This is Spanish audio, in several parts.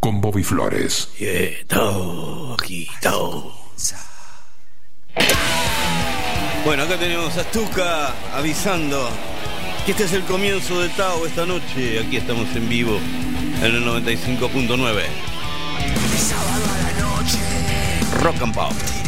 Con Bobby Flores. Yeah, Tao, aquí. Bueno, acá tenemos a Stuka avisando que este es el comienzo de Tao esta noche. Aquí estamos en vivo en el 95.9. Sábado a la noche, Rock and Pop.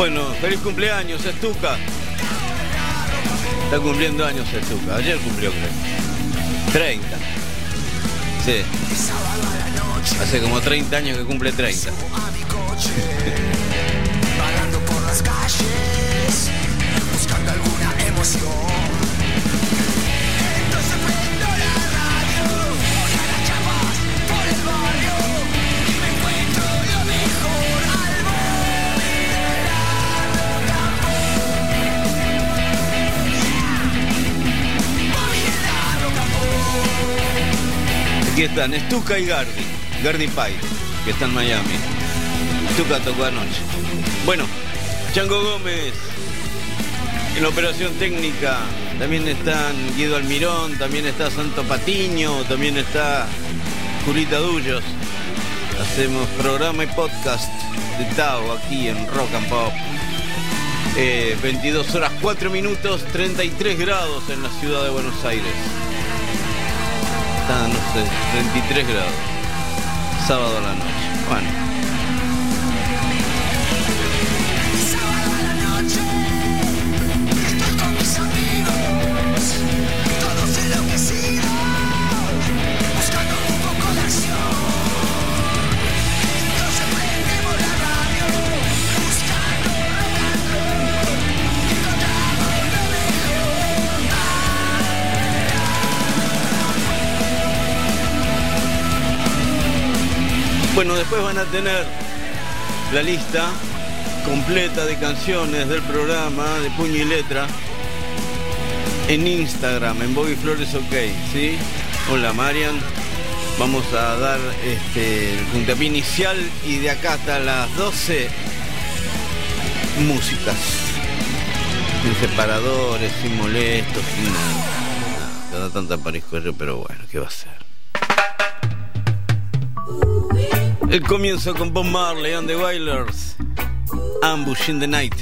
Bueno, feliz cumpleaños, Stuka. Está cumpliendo años Stuka. Ayer cumplió, creo. 30. Sí. Hace como 30 años que cumple 30. Aquí están Stuka y Gardi. Gardi Pai, que está en Miami. Stuka tocó anoche. Bueno, Chango Gómez en la operación técnica. También están Guido Almirón, también está Santo Patiño, también está Julita Dullos. Hacemos programa y podcast de Tao aquí en Rock and Pop. Eh, 22 horas 4 minutos, 33 grados en la ciudad de Buenos Aires. Está, no sé, 23 grados. Sábado a la noche. Bueno, bueno, después van a tener la lista completa de canciones del programa de puño y letra en Instagram, en Bobby Flores OK, ¿sí? Hola Marian. Vamos a dar este, el puntapié inicial y de acá hasta las 12 músicas. Sin separadores, sin molestos, sin nada. Cada yo, pero bueno, ¿qué va a ser? El comienzo con Bob Marley and the Wailers. Ambush in the Night.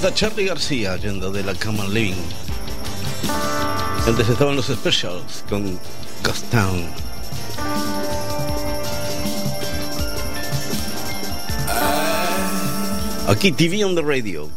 está Charlie García yendo de la Cama Living. Antes estaban los Specials con Ghost Town. Aquí TV on the radio.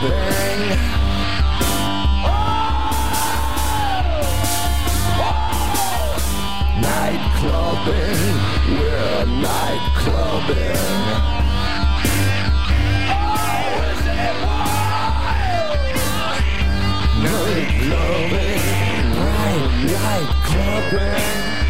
bang. night clubbing. We're night clubbing. Oh, is it wild? Night clubbing. Night, night clubbing.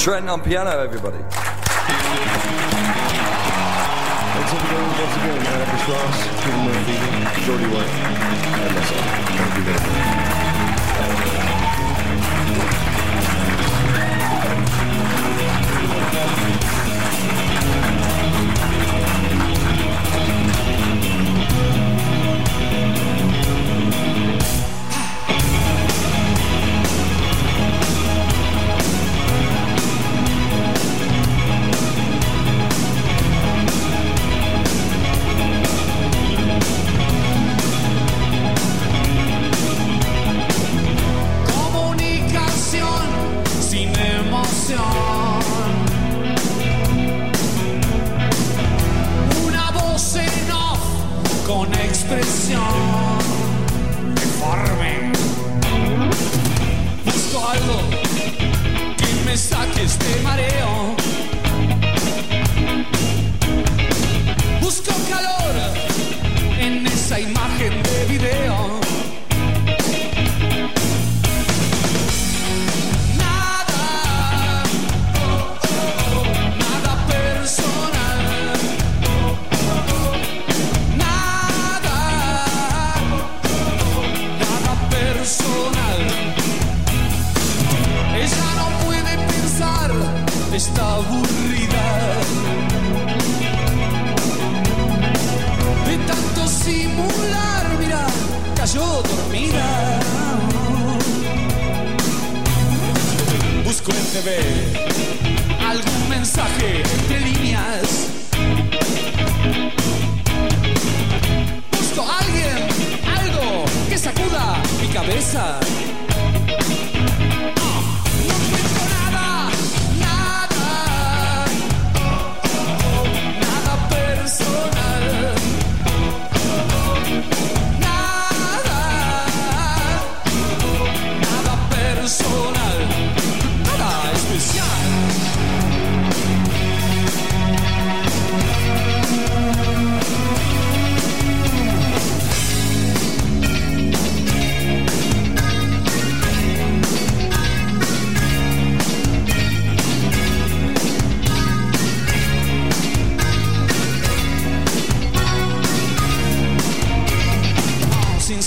Trent on piano, everybody. Thanks everyone once again, Adam Cross, Jim Murphy, Jordy White, and myself. Thank you very much.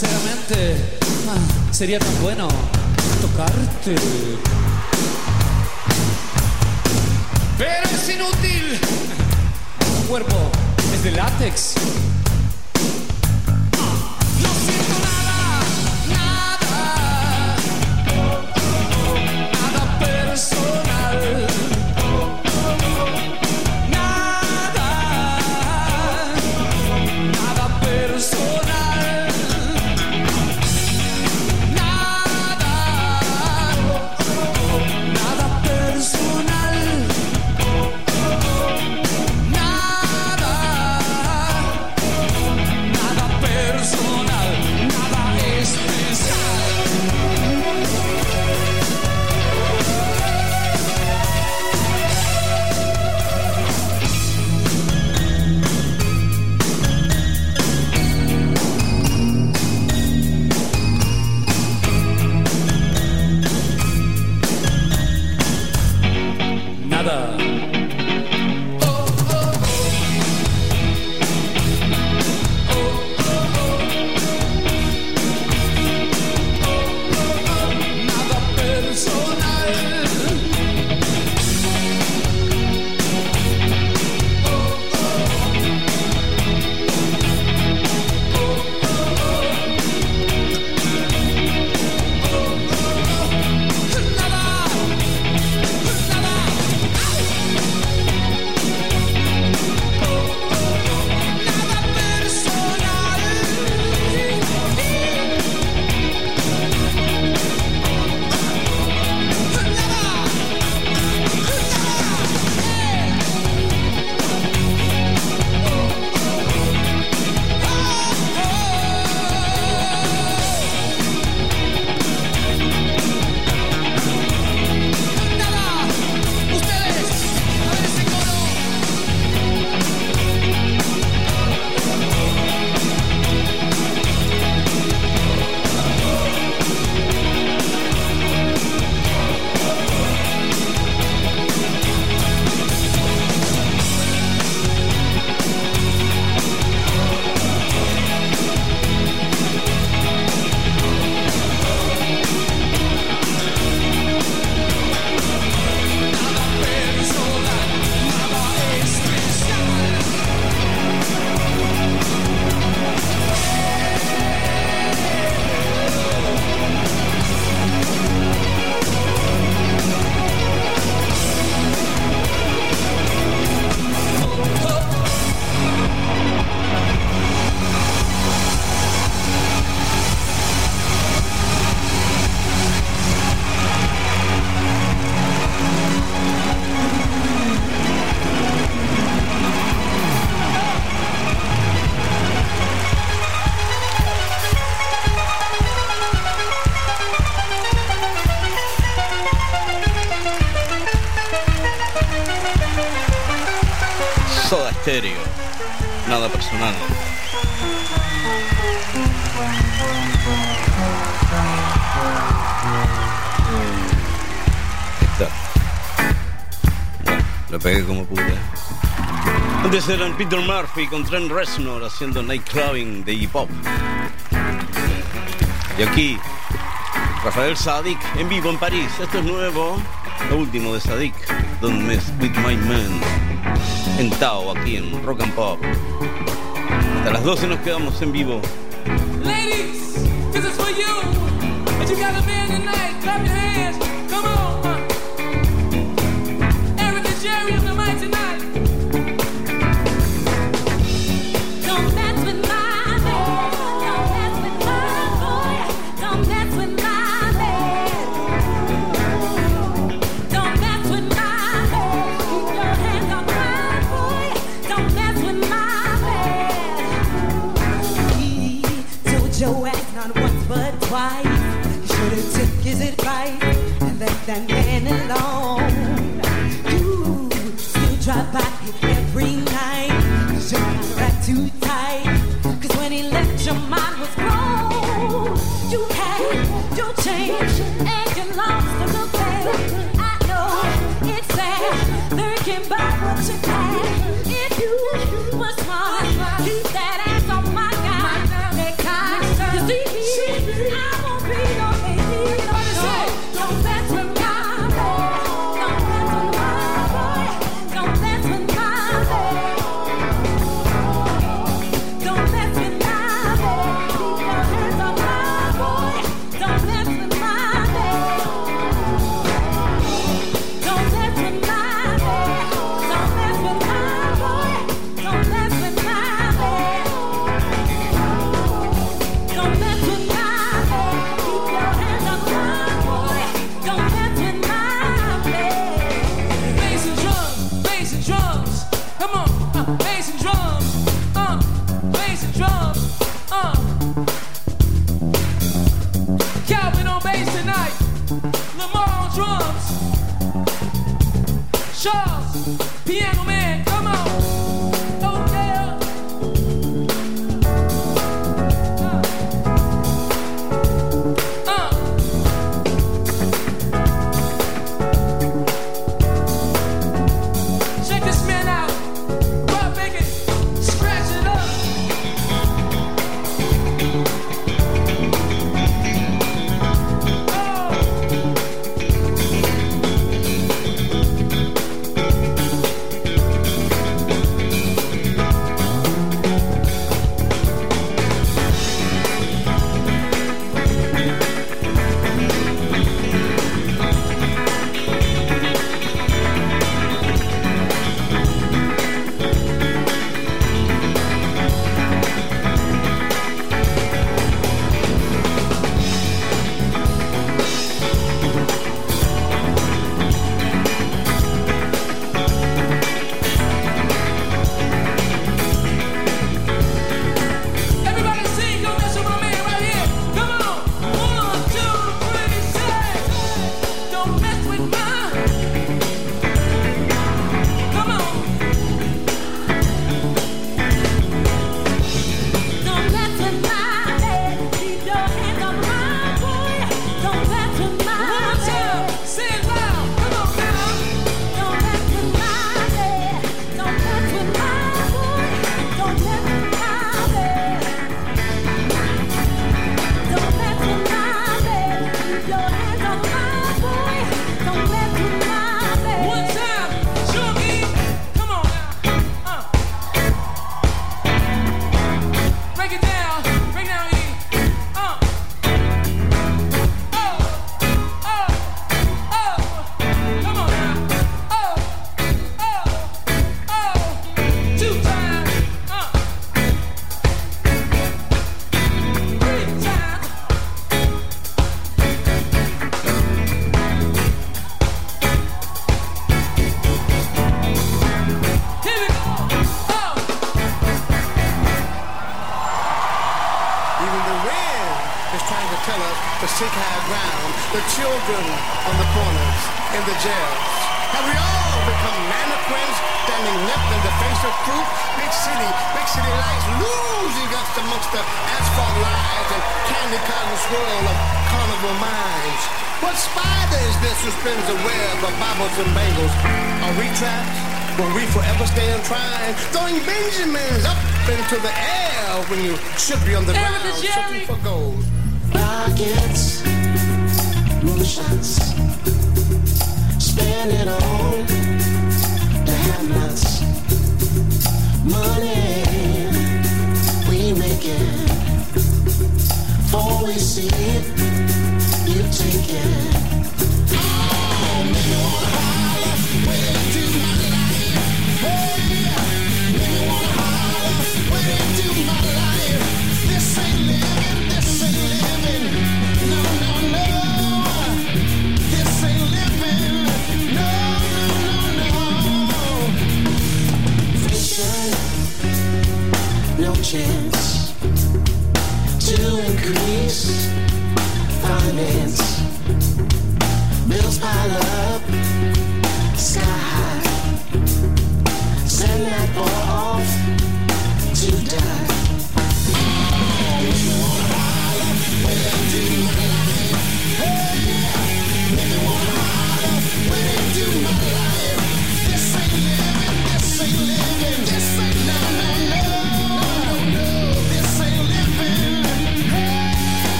sinceramente, ah, sería tan bueno tocarte. Pero es inútil. Tu cuerpo es de látex. Bueno, lo pegué como pude. Antes eran Peter Murphy con Trent Reznor haciendo nightclubbing de hip hop. Y aquí, Rafael Sadik en vivo en París. Esto es nuevo, lo último de Sadik, Don't Mess With My Man. En Tao, aquí en Rock and Pop. Hasta las 12 nos quedamos en vivo. Ladies. gotta be in the night. Clap your hands. and man alone.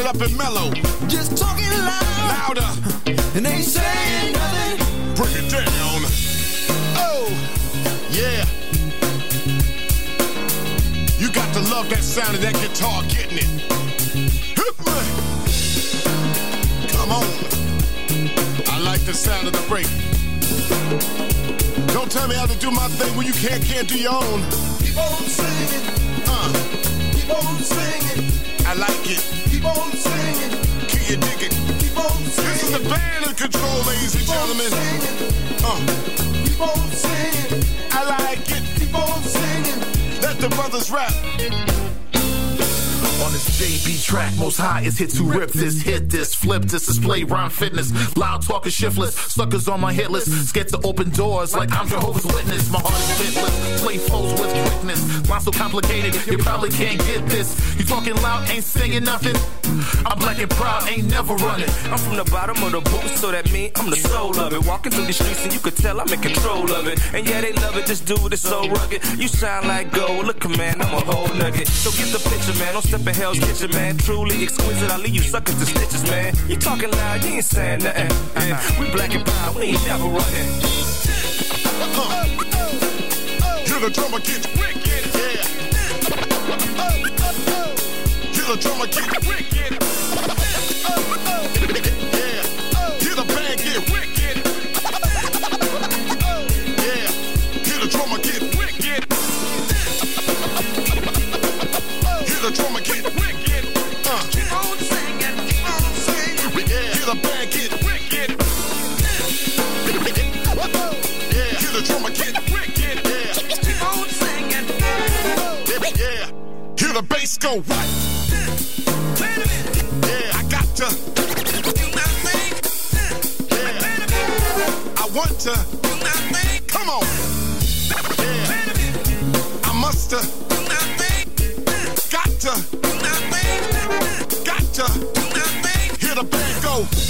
It up and mellow. Just talking loud, Louder. and ain't saying nothing. Break it down. Oh, yeah. You got to love that sound of that guitar getting it. Come on. I like the sound of the break. Don't tell me how to do my thing when you can't can't do your own. Keep on singing, Uh, keep on singing, I like it. Keep on singing, Can you dig it? keep on singing. This is the band in control, ladies and gentlemen. Uh, Keep on singing, I like it. keep on singing. Let the brothers rap. On this JB track, most high is hit to rip this, hit this, flip this, display rhyme fitness. Loud talking shiftless, suckers on my hit list. Scared to open doors like I'm Jehovah's Witness. My heart is fitless, play foes with quickness. Line so complicated, you probably can't get this. You talking loud, ain't saying nothing. I'm black and proud, ain't never running. I'm from the bottom of the boot, so that mean I'm the soul of it. Walking through the streets and you could tell I'm in control of it. And yeah, they love it, this dude is so rugged. You shine like gold, look, man, I'm a whole nugget. So get the picture, man, don't step in hell's kitchen, man. Truly exquisite, I leave you suckers to stitches, man. You talking loud, you ain't saying nothing. And we black and proud, we ain't never running. Hear the drummer get wicked, yeah. Hear the drummer get wicked. Go minute. Yeah, I got to. Yeah. I want to. Come on. Yeah. I must. Got to. Got to. Do the band go.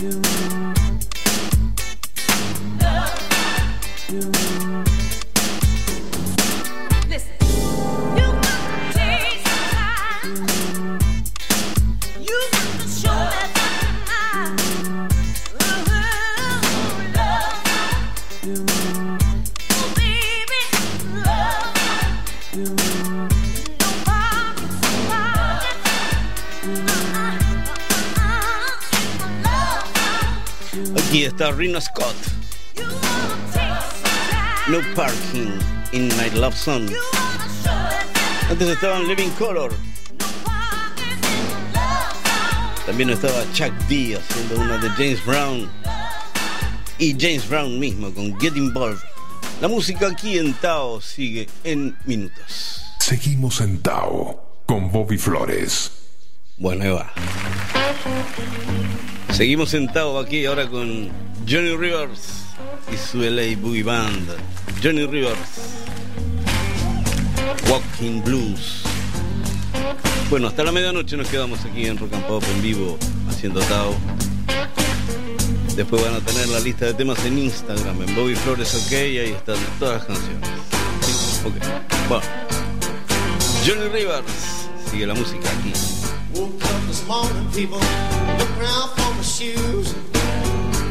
you. Rino Scott. No parking in my love song. Antes estaban Living Color. También estaba Chuck D haciendo una de James Brown. Y James Brown mismo con Get Involved. La música aquí en Tao sigue en minutos. Seguimos en Tao con Bobby Flores. Bueno, ahí va. Seguimos sentados aquí ahora con Johnny Rivers y su LA Boogie Band. Johnny Rivers. Walking Blues. Bueno, hasta la medianoche nos quedamos aquí en Rock and Pop en vivo haciendo Tao. Después van a tener la lista de temas en Instagram, en Bobby Flores OK, ahí están todas las canciones. Okay. Bueno. Johnny Rivers sigue la música aquí. Woke up this morning, people, look around for my shoes.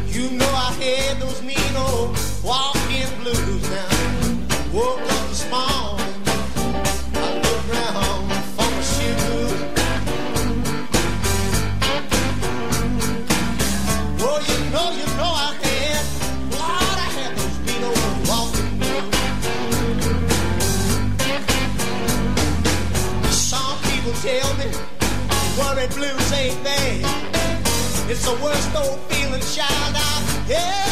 You know I had those mean old walking blues now. Woke up this morning, I around for my shoes. Oh, you know, you know I had, Lord, I had those mean old walking blues. Some people tell me Worry blues ain't thing. It's the worst old feeling, child. I yeah.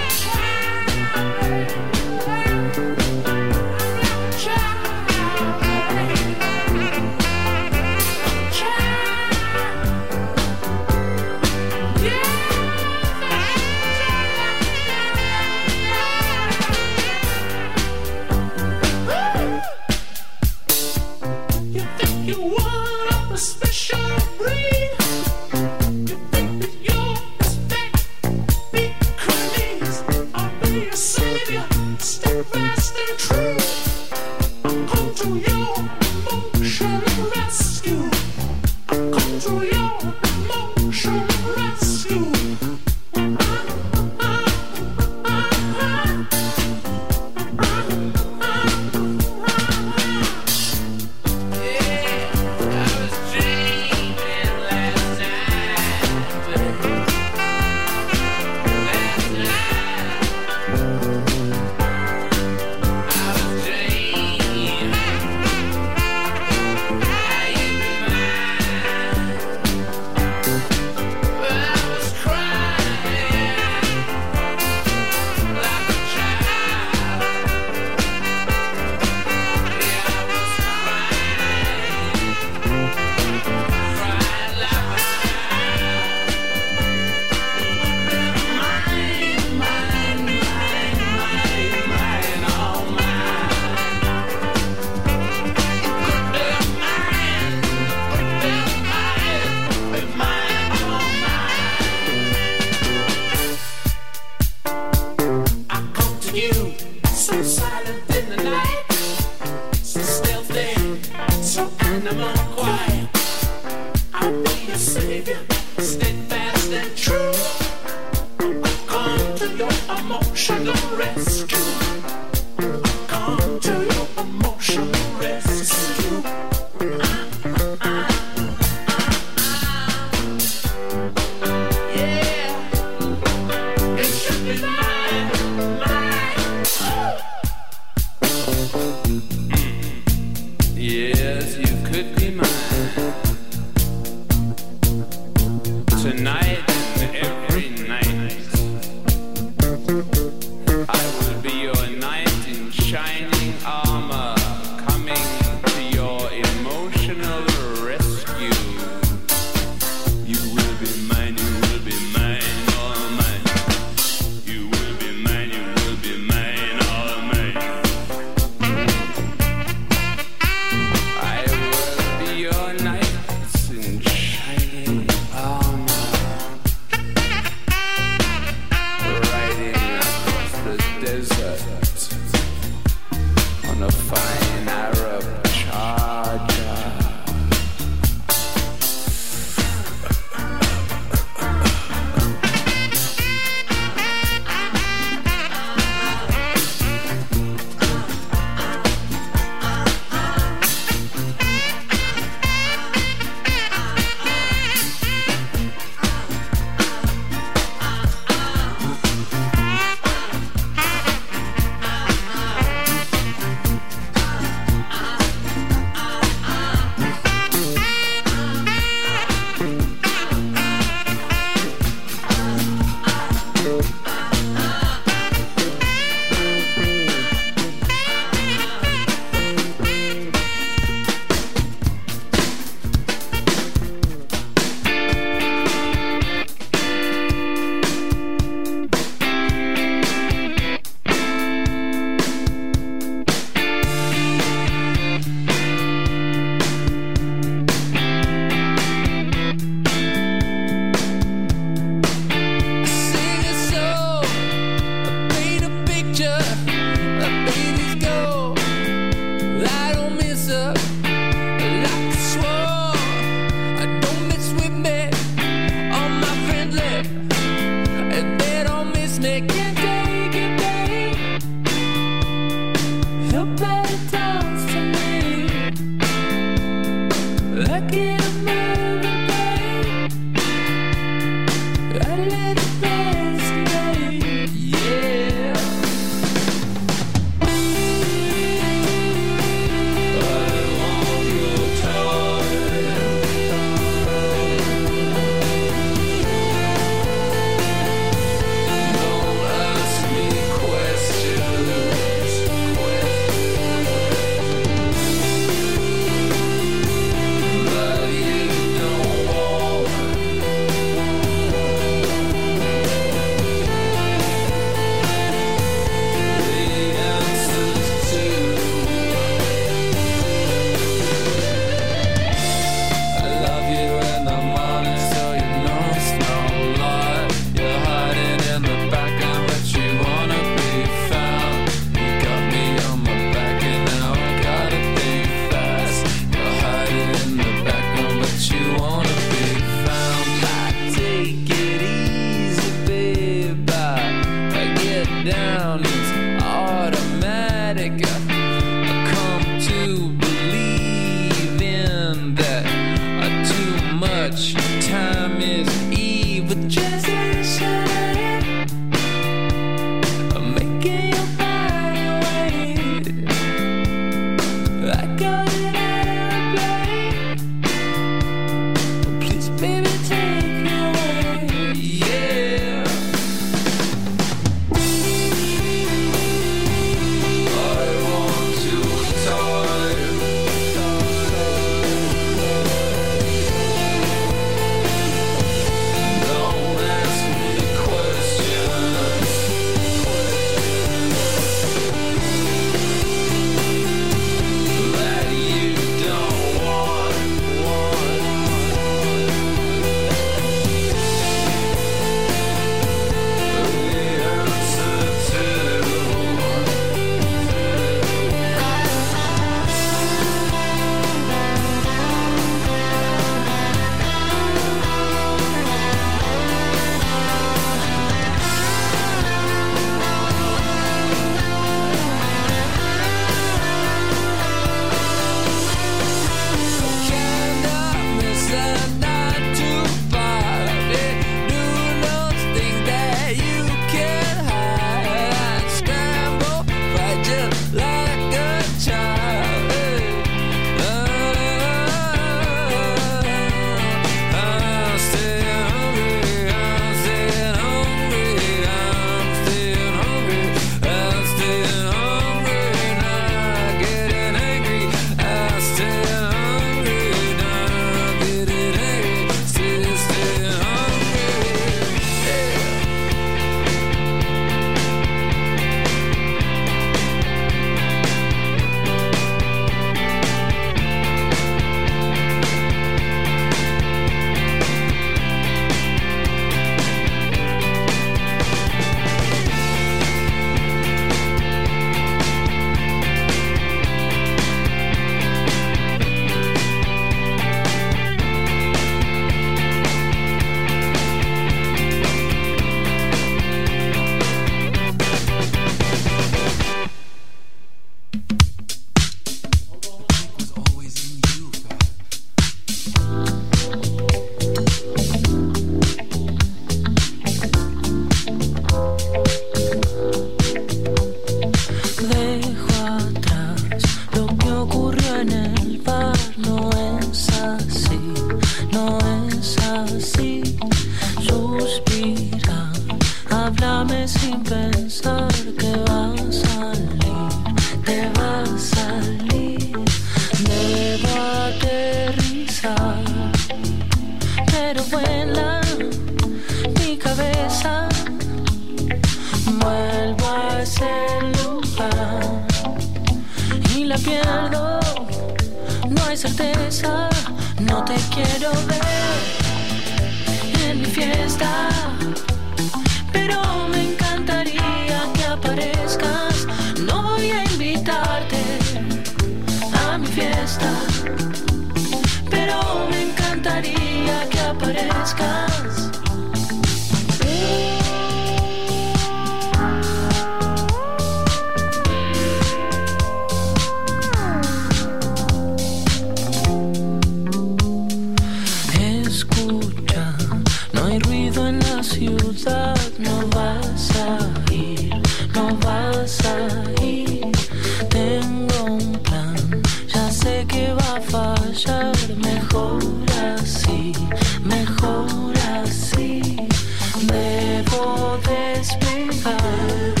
heart.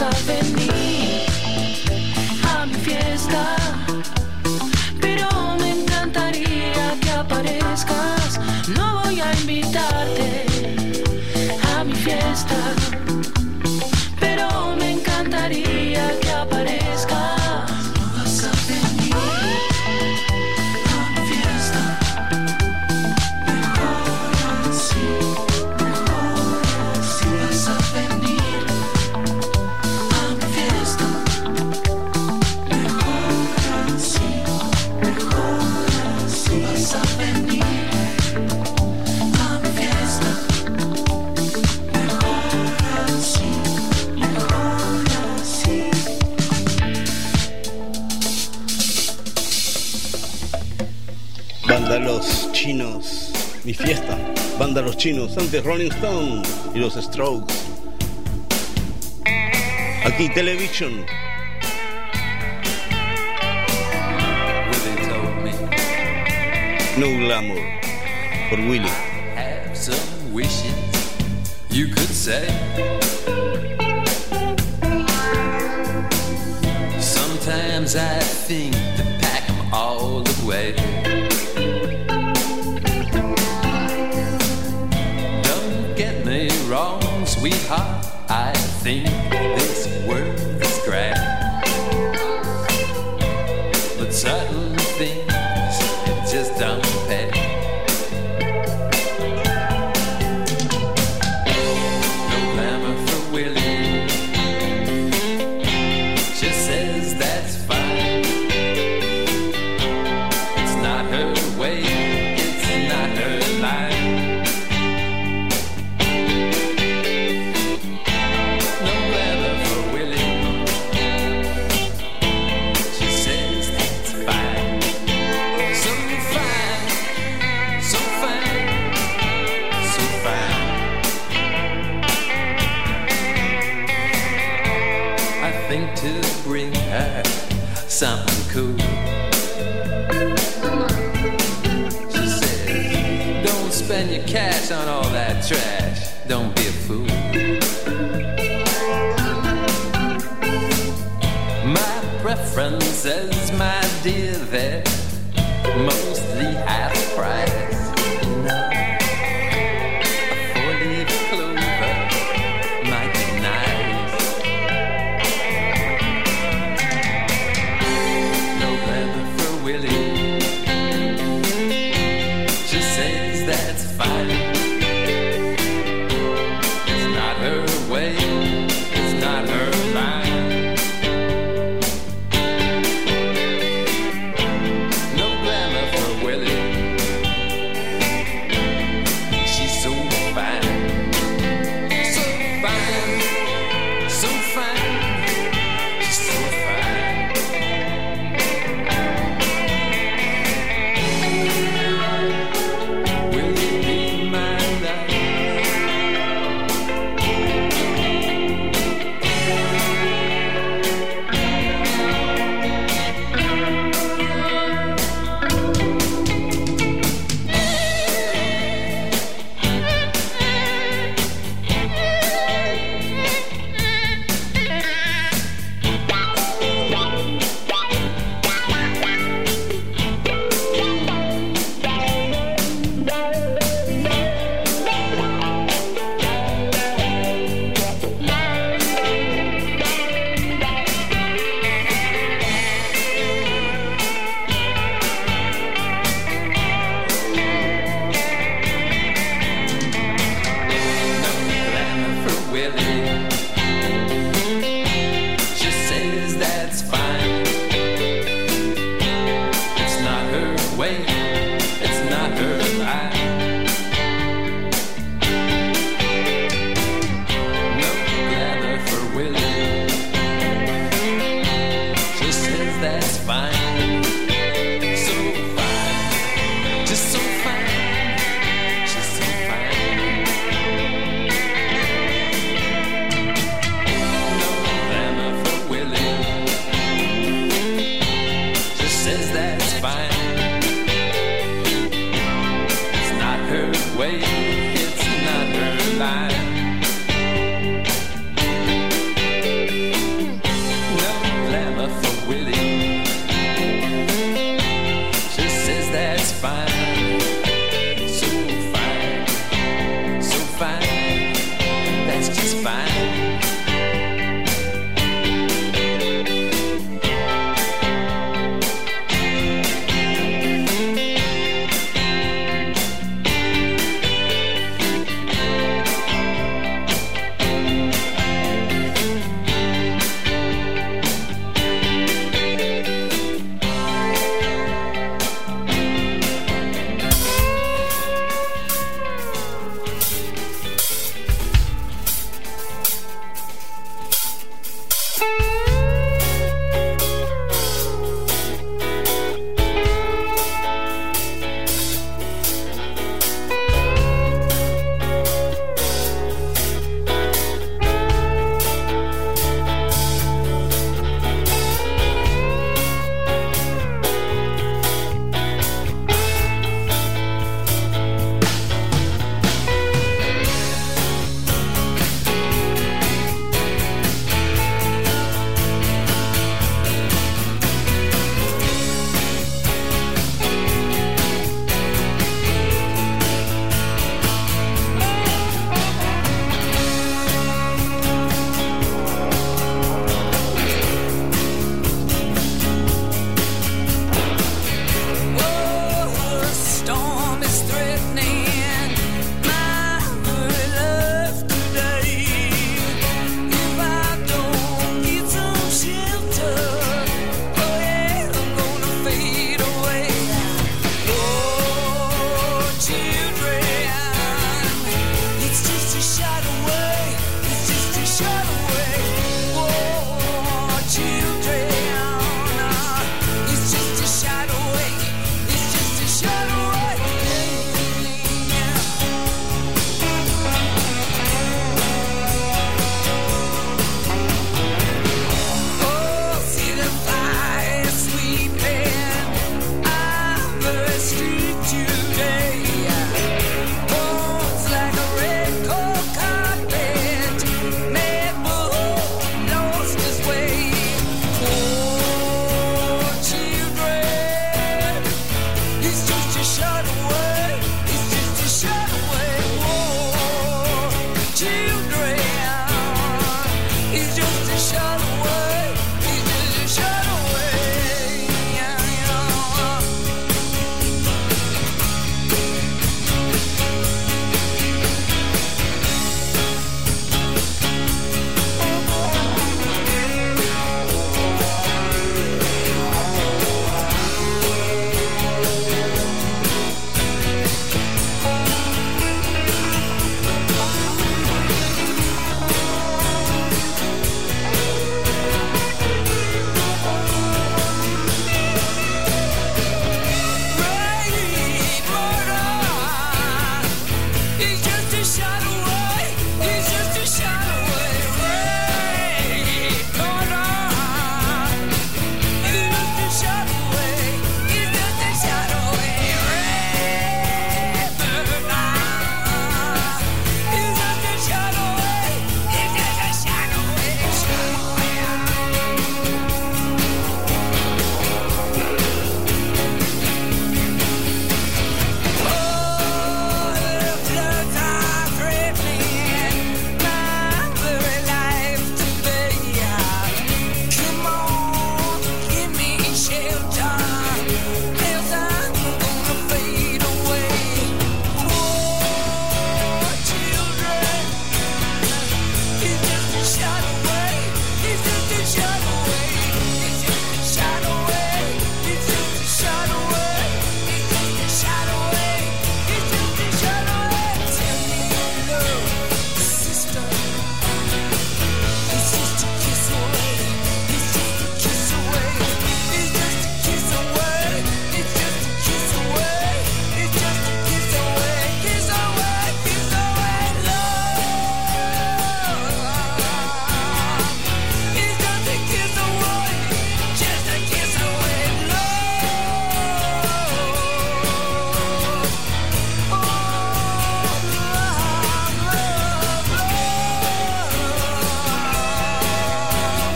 surface Fiesta, Banda Los Chinos, antes Rolling Stone y los Strokes. Aquí Television. No glamour por Willy. Have some wishes you could say.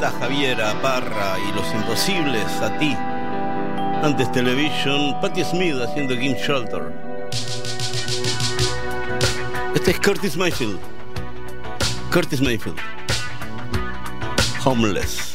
Marta Javiera Parra y Los Imposibles a ti. Antes Television, Patti Smith haciendo Game Shelter. Este es Curtis Mayfield. Curtis Mayfield. Homeless.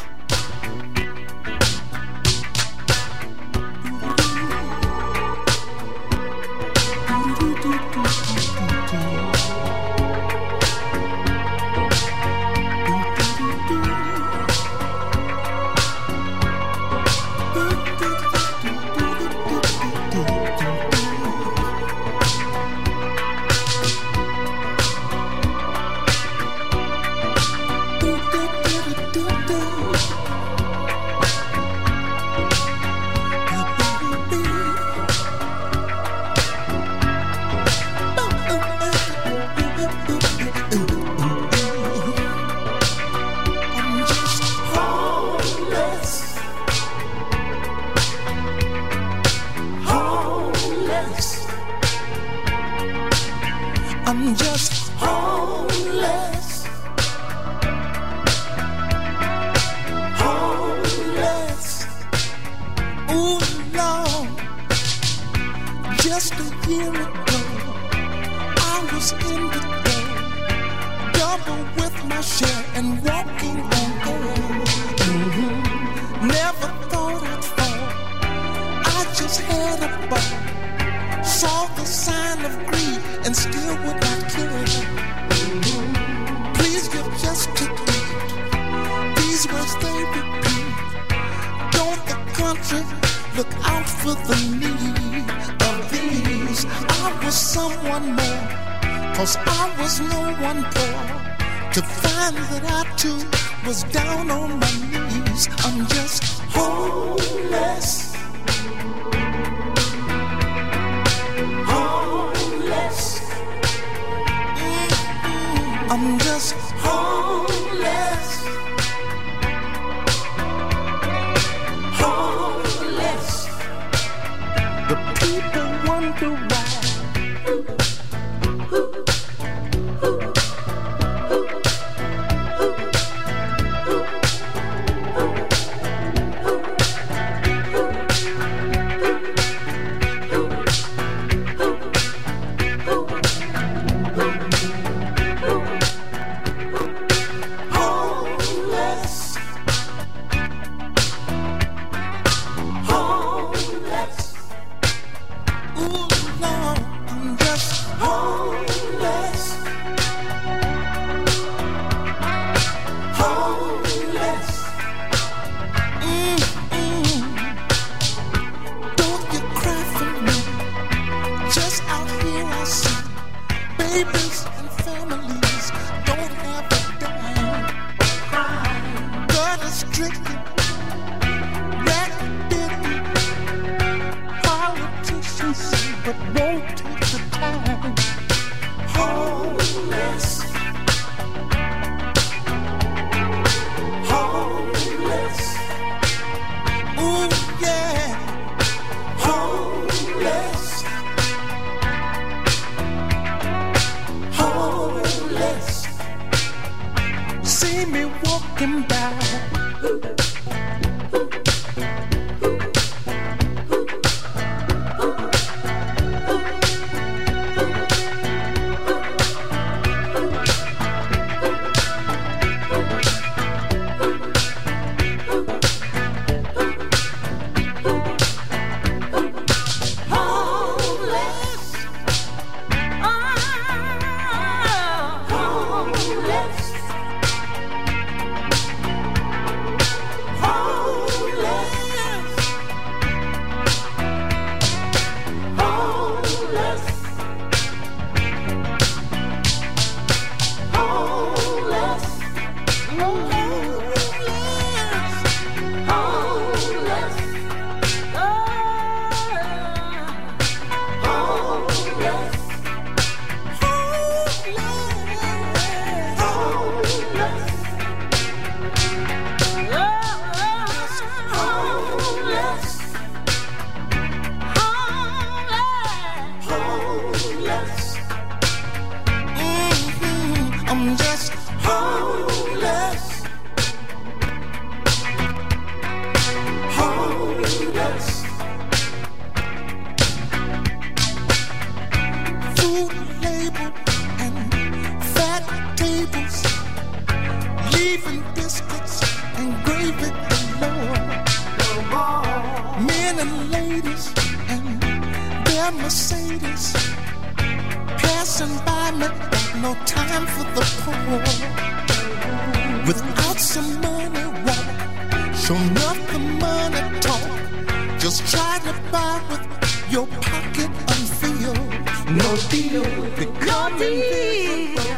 becoming visible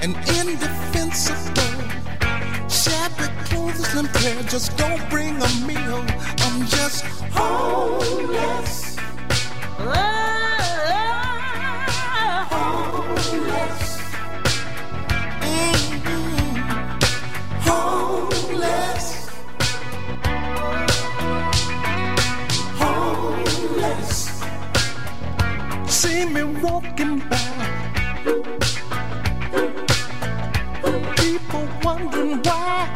and indefensible. Shabby clothes and just don't bring a meal. I'm just homeless. homeless. me walking by. People wondering why.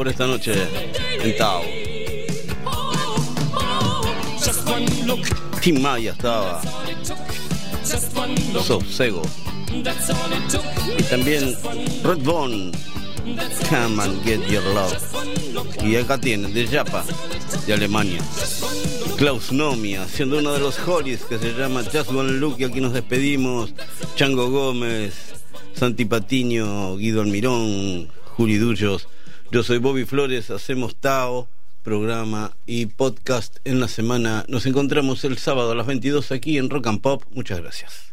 Por esta noche en Tao. Tim Maya estaba. Sosego. Y también Redbone, Come and Get Your Love. Y acá tienen, de Japa, de Alemania. Klaus Nomi, haciendo uno de los Hollies que se llama Just One Look. Y aquí nos despedimos. Chango Gómez, Santi Patiño, Guido Almirón, Juli Dullos. Yo soy Bobby Flores, hacemos Tao, programa y podcast en la semana. Nos encontramos el sábado a las 22 aquí en Rock and Pop. Muchas gracias.